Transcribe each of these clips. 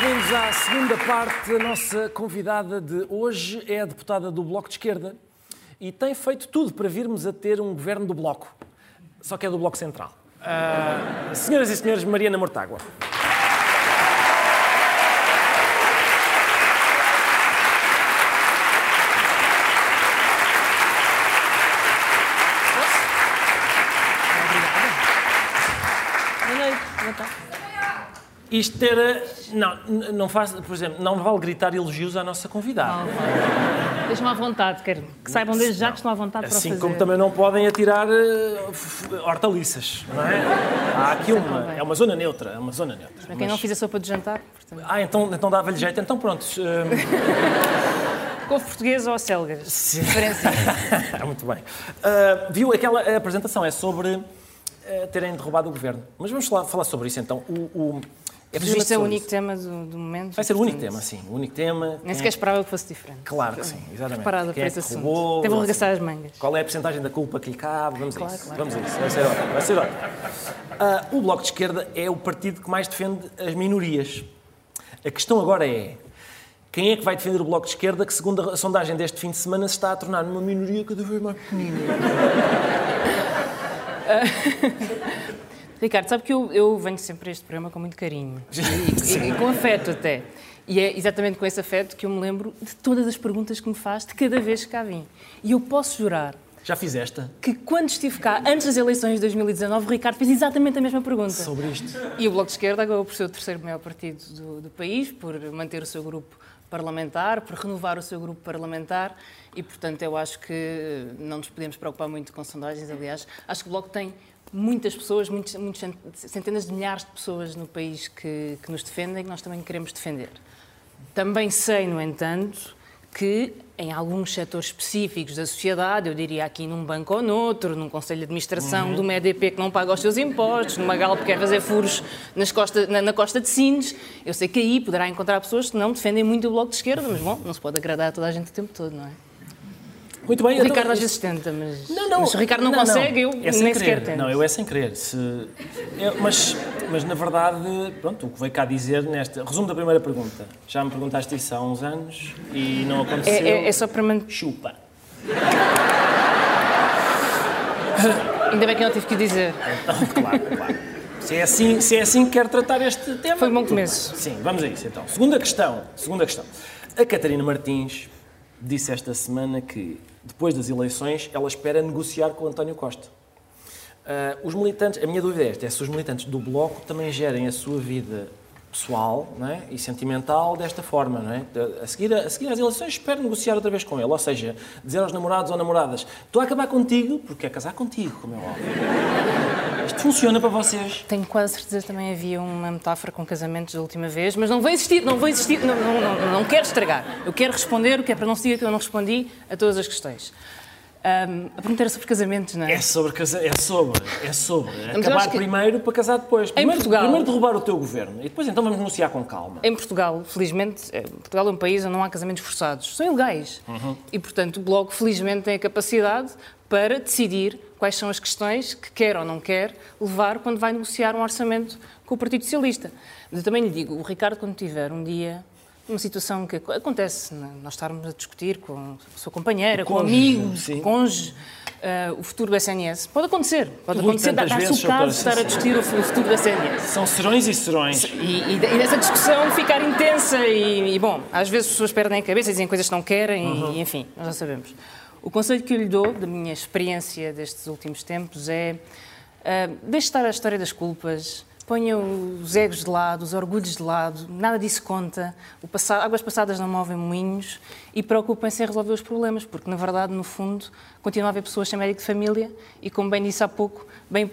bem-vindos à segunda parte. A nossa convidada de hoje é a deputada do Bloco de Esquerda e tem feito tudo para virmos a ter um governo do Bloco, só que é do Bloco Central. Uh, senhoras e senhores, Mariana Mortágua. Isto era. Não, não faz. Por exemplo, não vale gritar elogios à nossa convidada. Deixa-me à vontade, quero que saibam desde já que estão à vontade assim para fazer. Assim como também não podem atirar uh, hortaliças, não é? Há aqui uma. É uma zona neutra, é uma zona neutra. Para quem mas... não fizer sopa de jantar. Portanto... Ah, então, então dava-lhe jeito. Então pronto. Uh... Couve português ou selgas? Sim. Diferença. Muito bem. Uh, viu aquela apresentação? É sobre terem derrubado o governo. Mas vamos falar, falar sobre isso então. O, o, é Vai ser o único tema do, do, momento. Vai ser o único tema, sim. O único tema. Nem sequer é... esperava que fosse diferente. Claro que sim, exatamente. Preparada para é esse assunto. Roubou, Teve arregaçar as mangas. Qual é a porcentagem da culpa que lhe cabe? Vamos claro, a isso. Claro. Vamos a isso. Vai ser ótimo. Vai ser ótimo. Uh, o Bloco de Esquerda é o partido que mais defende as minorias. A questão agora é. Quem é que vai defender o Bloco de Esquerda que, segundo a sondagem deste fim de semana, se está a tornar numa minoria cada vez mais pequenina? Ricardo, sabe que eu, eu venho sempre a este programa com muito carinho e, e, e, com afeto até. E é exatamente com esse afeto que eu me lembro de todas as perguntas que me faz de cada vez que cá vim. E eu posso jurar. Já fiz esta? Que quando estive cá, antes das eleições de 2019, o Ricardo fez exatamente a mesma pergunta. Sobre isto. E o Bloco de Esquerda acabou por ser o terceiro maior partido do, do país, por manter o seu grupo parlamentar, por renovar o seu grupo parlamentar e, portanto, eu acho que não nos podemos preocupar muito com sondagens. Aliás, acho que o Bloco tem muitas pessoas, muitos, muitos, centenas de milhares de pessoas no país que, que nos defendem, que nós também queremos defender. Também sei, no entanto, que em alguns setores específicos da sociedade, eu diria aqui num banco ou noutro, num conselho de administração uhum. de uma EDP que não paga os seus impostos, numa Galp que quer fazer furos nas costa, na, na, costa de Sines, eu sei que aí poderá encontrar pessoas que não defendem muito o Bloco de Esquerda, mas bom, não se pode agradar a toda a gente o tempo todo, não é? Muito bem. O Ricardo então, às vezes tenta, mas, não, não, mas o Ricardo não, não consegue, não. eu é nem sequer tento. Não, eu é sem querer. Se, eu, mas, mas, na verdade, pronto, o que veio cá dizer nesta... Resumo da primeira pergunta. Já me perguntaste isso há uns anos e não aconteceu. É, é, é só para manter... Chupa. Ainda bem que eu não tive que dizer. Então, claro, claro. Se é, assim, se é assim que quer tratar este tema... Foi um bom começo. Sim, vamos a isso então. Segunda questão. Segunda questão. A Catarina Martins disse esta semana que depois das eleições, ela espera negociar com António Costa. Uh, os militantes, a minha dúvida é esta, é se os militantes do Bloco também gerem a sua vida pessoal é? e sentimental desta forma. É? a, seguir, a seguir às eleições, espero negociar outra vez com ele. Ou seja, dizer aos namorados ou namoradas: estou a acabar contigo porque é casar contigo, como é óbvio. Funciona para vocês? Tenho quase certeza também havia uma metáfora com casamentos da última vez, mas não vou insistir, não vou insistir, não, não, não, não quero estragar. Eu quero responder, o que é para não se diga que eu não respondi a todas as questões. Um, a pergunta era sobre casamentos, não é? É sobre, é sobre, é sobre. Acabar que... primeiro para casar depois. Primeiro, em Portugal... primeiro derrubar o teu governo e depois então vamos negociar com calma. Em Portugal, felizmente, é, Portugal é um país onde não há casamentos forçados, são ilegais. Uhum. E, portanto, o Bloco, felizmente, tem a capacidade para decidir quais são as questões que quer ou não quer levar quando vai negociar um orçamento com o Partido Socialista. Mas eu também lhe digo, o Ricardo, quando tiver um dia uma situação que acontece, né? nós estarmos a discutir com a sua companheira, com amigos, sim. cônjuge, uh, o futuro do SNS. Pode acontecer, pode acontecer, dar-se o caso de estar a discutir o futuro do SNS. São serões e serões. E, e, e dessa discussão ficar intensa e, e, bom, às vezes as pessoas perdem a cabeça e dizem coisas que não querem uhum. e, enfim, nós já sabemos. O conselho que eu lhe dou, da minha experiência destes últimos tempos, é uh, deixe estar a história das culpas, ponha os egos de lado, os orgulhos de lado, nada disso conta. Passado, águas passadas não movem moinhos e preocupem-se em resolver os problemas, porque na verdade, no fundo, continua a haver pessoas sem médico de família e, como bem disse há pouco, bem,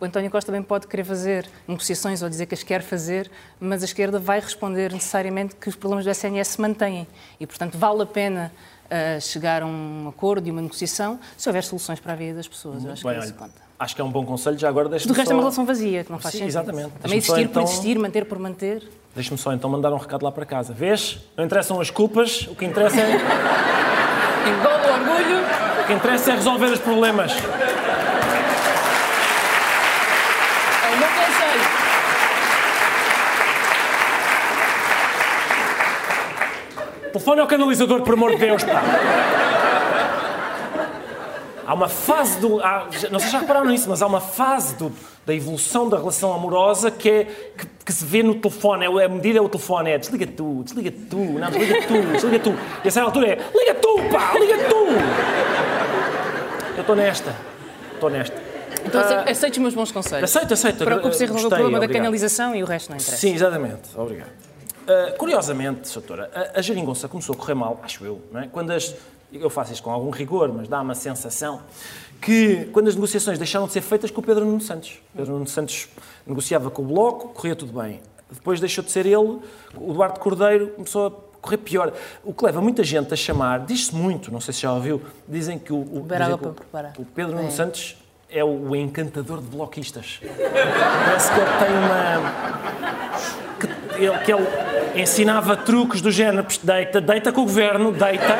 António Costa bem pode querer fazer negociações ou dizer que as quer fazer, mas a esquerda vai responder necessariamente que os problemas do SNS se mantêm e, portanto, vale a pena uh, chegar a um acordo e uma negociação se houver soluções para a vida das pessoas. Eu acho bem, que é isso conta. Acho que é um bom conselho, já agora deixa-me Do resto só... é uma relação vazia, que não faz Sim, sentido. Exatamente. Também existir então... por existir, manter por manter. Deixa-me só então mandar um recado lá para casa. Vês? Não interessam as culpas, o que interessa é... Engole o orgulho. O que interessa é resolver os problemas. É o meu conselho. Telefone ao canalizador, por amor de Deus, pá. Há uma fase do. Há, não sei se já repararam nisso, mas há uma fase do, da evolução da relação amorosa que, é, que, que, se vê no telefone. É, a medida é o telefone, é desliga tu, desliga tu, não, desliga tu, desliga tu. E a certa altura é liga tu, pá, liga tu! Eu estou nesta. Estou nesta. Então uh, aceite os meus bons conselhos. Aceito, aceito. Preocupe-se em resolver o problema obrigado. da canalização e o resto não interessa. Sim, exatamente. Obrigado. Uh, curiosamente, doutora, a, a geringonça começou a correr mal, acho eu, não é? quando as, eu faço isto com algum rigor, mas dá uma sensação que quando as negociações deixaram de ser feitas com o Pedro Nuno Santos. Pedro Nuno Santos negociava com o Bloco, corria tudo bem. Depois deixou de ser ele, o Eduardo Cordeiro começou a correr pior. O que leva muita gente a chamar, diz-se muito, não sei se já ouviu, dizem que o, o, dizem que o, o Pedro Nuno é. Santos é o encantador de bloquistas. Parece que ele tem uma. Que ele, que ele ensinava truques do género: deita, deita com o governo, deita.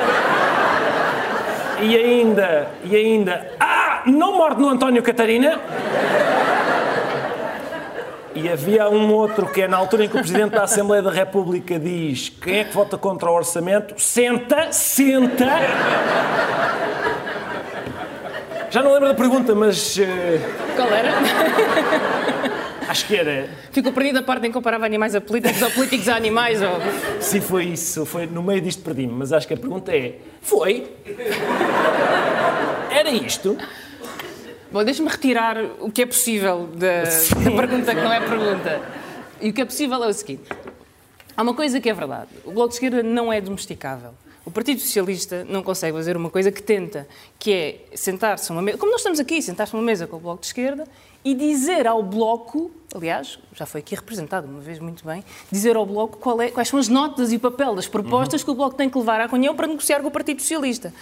E ainda, e ainda. Ah! Não morde no António Catarina! E havia um outro que é na altura em que o Presidente da Assembleia da República diz quem é que vota contra o orçamento, senta, senta. Já não lembro da pergunta, mas. Uh... Qual era? Acho que era. Ficou perdido a parte em que comparava animais a políticos ou políticos a animais? Ou... Sim, foi isso. Foi, no meio disto perdi-me, mas acho que a pergunta é: foi? Era isto? Bom, deixa-me retirar o que é possível da, da pergunta que não é pergunta. E o que é possível é o seguinte: há uma coisa que é verdade. O Bloco de Esquerda não é domesticável. O Partido Socialista não consegue fazer uma coisa que tenta, que é sentar-se uma mesa, como nós estamos aqui, sentar-se uma mesa com o Bloco de Esquerda e dizer ao Bloco, aliás, já foi aqui representado uma vez muito bem, dizer ao Bloco é, quais são as notas e o papel das propostas uhum. que o Bloco tem que levar à reunião para negociar com o Partido Socialista.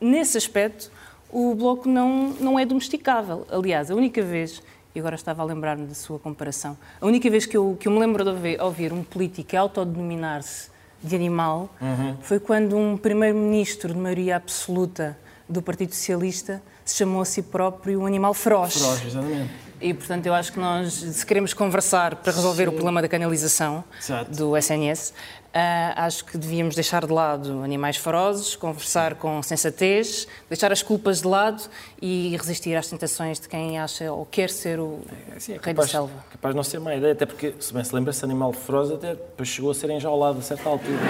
Nesse aspecto, o Bloco não, não é domesticável. Aliás, a única vez e agora estava a lembrar-me da sua comparação. A única vez que eu, que eu me lembro de ouvir um político autodenominar-se de animal uhum. foi quando um primeiro-ministro de maioria absoluta do Partido Socialista se chamou a si próprio um animal feroz. Feroz, exatamente. E, portanto, eu acho que nós, se queremos conversar para resolver Sim. o problema da canalização Exato. do SNS, Uh, acho que devíamos deixar de lado animais ferozes, conversar com sensatez, deixar as culpas de lado e resistir às tentações de quem acha ou quer ser o é, sim, é rei capaz, da selva. Capaz de não ser má ideia, até porque, se bem se lembra, esse animal feroz até depois chegou a ser enjaulado a certa altura.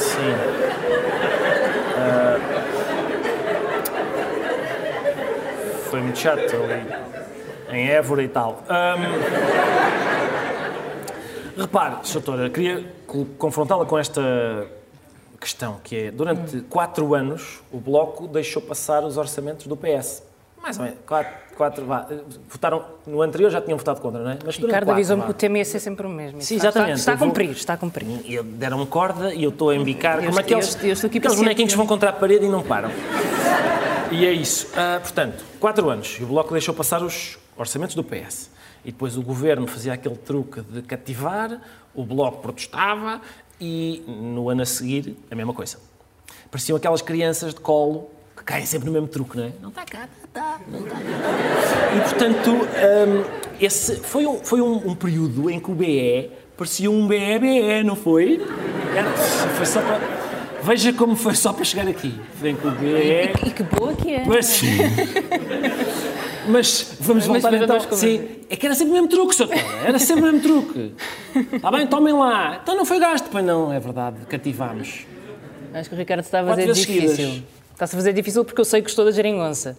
sim. Uh, foi muito chato ali, em Évora e tal. Um, Repare, doutora, queria confrontá-la com esta questão, que é, durante quatro anos, o Bloco deixou passar os orçamentos do PS. Mais ou menos, quatro, quatro vá, votaram, no anterior já tinham votado contra, não é? Mas Ricardo avisou-me que o tema ia ser sempre o mesmo. Sim, exatamente. Está, está, a cumprir, está a cumprir. Deram-me corda e eu estou a embicar, eu como aqueles, eu, eu aqueles bonequinhos que vão contra a parede e não param. E é isso. Uh, portanto, quatro anos, e o Bloco deixou passar os orçamentos do PS. E depois o governo fazia aquele truque de cativar, o Bloco protestava e no ano a seguir a mesma coisa. Pareciam aquelas crianças de colo que caem sempre no mesmo truque, não é? Não está cá, está, não está. E portanto, um, esse foi, um, foi um, um, período em que o BE parecia um BE-BE, não foi? Era, foi só para. Veja como foi só para chegar aqui. Vem com o BE. E, e que boa que é. Mas sim. Mas vamos voltar Mas então. Sim, é que era sempre o mesmo truque, Sr. Era sempre o mesmo truque. Está bem, tomem lá. Então não foi gasto. Pois não, é verdade, cativámos. Acho que o Ricardo está a fazer difícil. Está-se a fazer difícil porque eu sei que gostou da geringonça.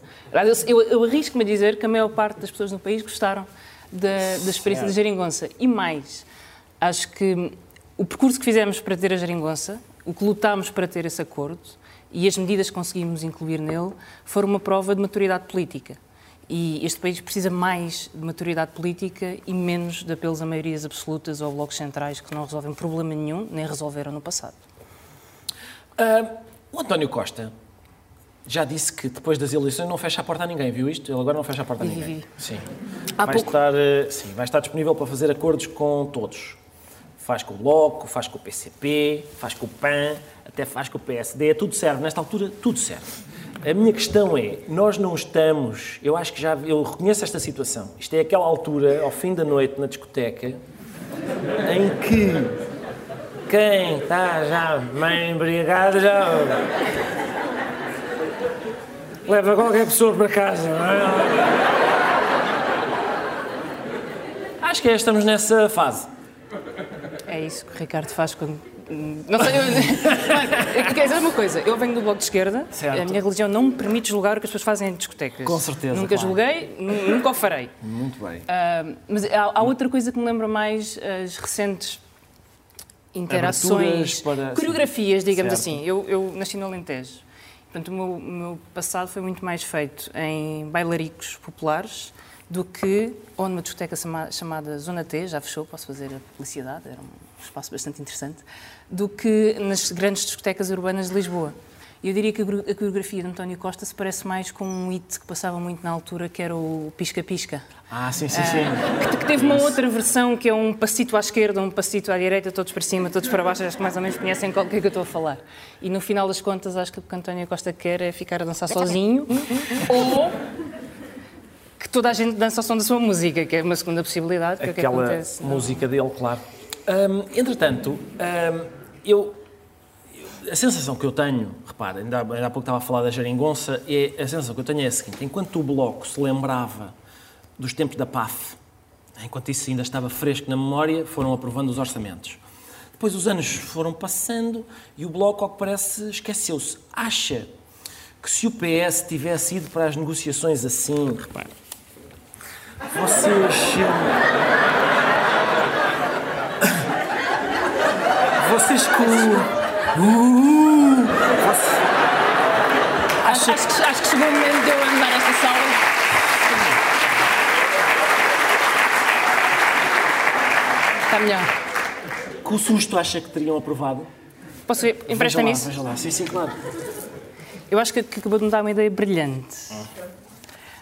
Eu, eu, arrisco-me a dizer que a maior parte das pessoas no país gostaram da, da experiência da geringonça. E mais, acho que o percurso que fizemos para ter a geringonça, o que lutámos para ter esse acordo e as medidas que conseguimos incluir nele foram uma prova de maturidade política. E este país precisa mais de maturidade política e menos de apelos a maiorias absolutas ou blocos centrais que não resolvem problema nenhum, nem resolveram no passado. Uh, o António Costa já disse que depois das eleições não fecha a porta a ninguém, viu isto? Ele agora não fecha a porta a ninguém. Sim. Há vai, pouco... estar, uh, sim, vai estar disponível para fazer acordos com todos. Faz com o Bloco, faz com o PCP, faz com o PAN, até faz com o PSD. Tudo serve. Nesta altura, tudo serve. A minha questão é, nós não estamos, eu acho que já, eu reconheço esta situação. Isto é aquela altura, ao fim da noite, na discoteca, em que Quem está já bem embriagado já. Leva qualquer pessoa para casa, não é? Acho que é, estamos nessa fase. É isso que o Ricardo faz quando. Não sei. Eu... Quer dizer uma coisa, eu venho do Bloco de Esquerda, Certo. a minha religião não me permite julgar o que as pessoas fazem em discotecas. Com certeza, Nunca claro. julguei, nu- nunca o farei. Muito bem. Ah, mas há, há outra coisa que me lembra mais as recentes interações, para- coreografias, digamos Certo. assim. Eu, eu nasci no Alentejo. Portanto, o meu, meu passado foi muito mais feito em bailaricos populares do que ou numa discoteca chama- chamada Zona T, já fechou, posso fazer a publicidade, era um espaço bastante interessante, do que nas grandes discotecas urbanas de Lisboa. Eu diria que a coreografia de António Costa se parece mais com um hit que passava muito na altura, que era o Pisca Pisca. Ah, sim, sim, sim. Que, que teve uma outra versão que é um passito à esquerda, um passito à direita, todos para cima, todos para baixo, acho que mais ou menos conhecem qual que é que eu estou a falar. E no final das contas, acho que o que António Costa quer é ficar a dançar sozinho ou que toda a gente dança ao som da sua música, que é uma segunda possibilidade, que é o que Aquela acontece. música dele, claro. Hum, entretanto, hum, eu- A sensação que eu tenho, repara, ainda, ainda há pouco estava a falar da geringonça, é, a sensação que eu tenho é a seguinte: enquanto o Bloco se lembrava dos tempos da PAF, enquanto isso ainda estava fresco na memória, foram aprovando os orçamentos. Depois os anos foram passando e o Bloco, ao que parece, esqueceu-se. Acha que se o PS tivesse ido para as negociações assim, repare, vocês. Vocês com. Uh, Acho, acho que, acho que chegou o momento de eu andar esta sala. Está melhor. Com o susto acha que teriam aprovado? Posso ver? Empresta-me isso? Veja lá, sim, sim, claro. Eu acho que, que acabou de me dar uma ideia brilhante.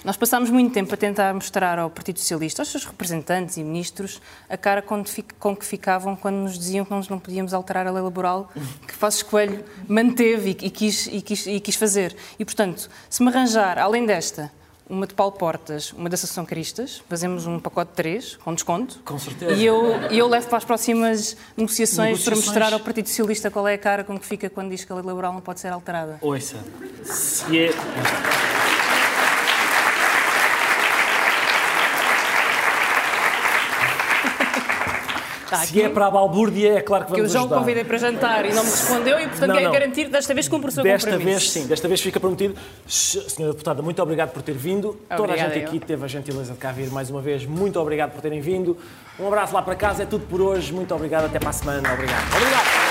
Nós passámos muito tempo a tentar mostrar ao Partido Socialista, aos seus representantes e ministros, a cara com, que ficavam quando nos diziam que nós não podíamos alterar a lei laboral que Passos Coelho manteve e, e quis, e, quis, e quis fazer. E, portanto, se me arranjar, além desta, uma de Paulo Portas, uma da Associação Cristas, fazemos um pacote de três, com desconto. Com certeza. E eu, eu levo para as próximas negociações, para Negociações. mostrar ao Partido Socialista qual é a cara com que fica quando diz que a lei laboral não pode ser alterada. Ouça, se é. Está Se é para a balbúrdia, é claro que que eu vamos já o ajudar. convidei para jantar e não me respondeu e, portanto, Não, quero não. garantir que desta vez cumpre o seu Desta compromisso. vez, sim, desta vez fica prometido. Senhora Deputada, muito obrigado por ter vindo. Toda a Obrigada, gente eu. aqui teve a gentileza de cá vir mais uma vez. Muito obrigado por terem vindo. Um abraço lá para casa, é tudo por hoje. Muito obrigado, até para a semana. Obrigado. Obrigado.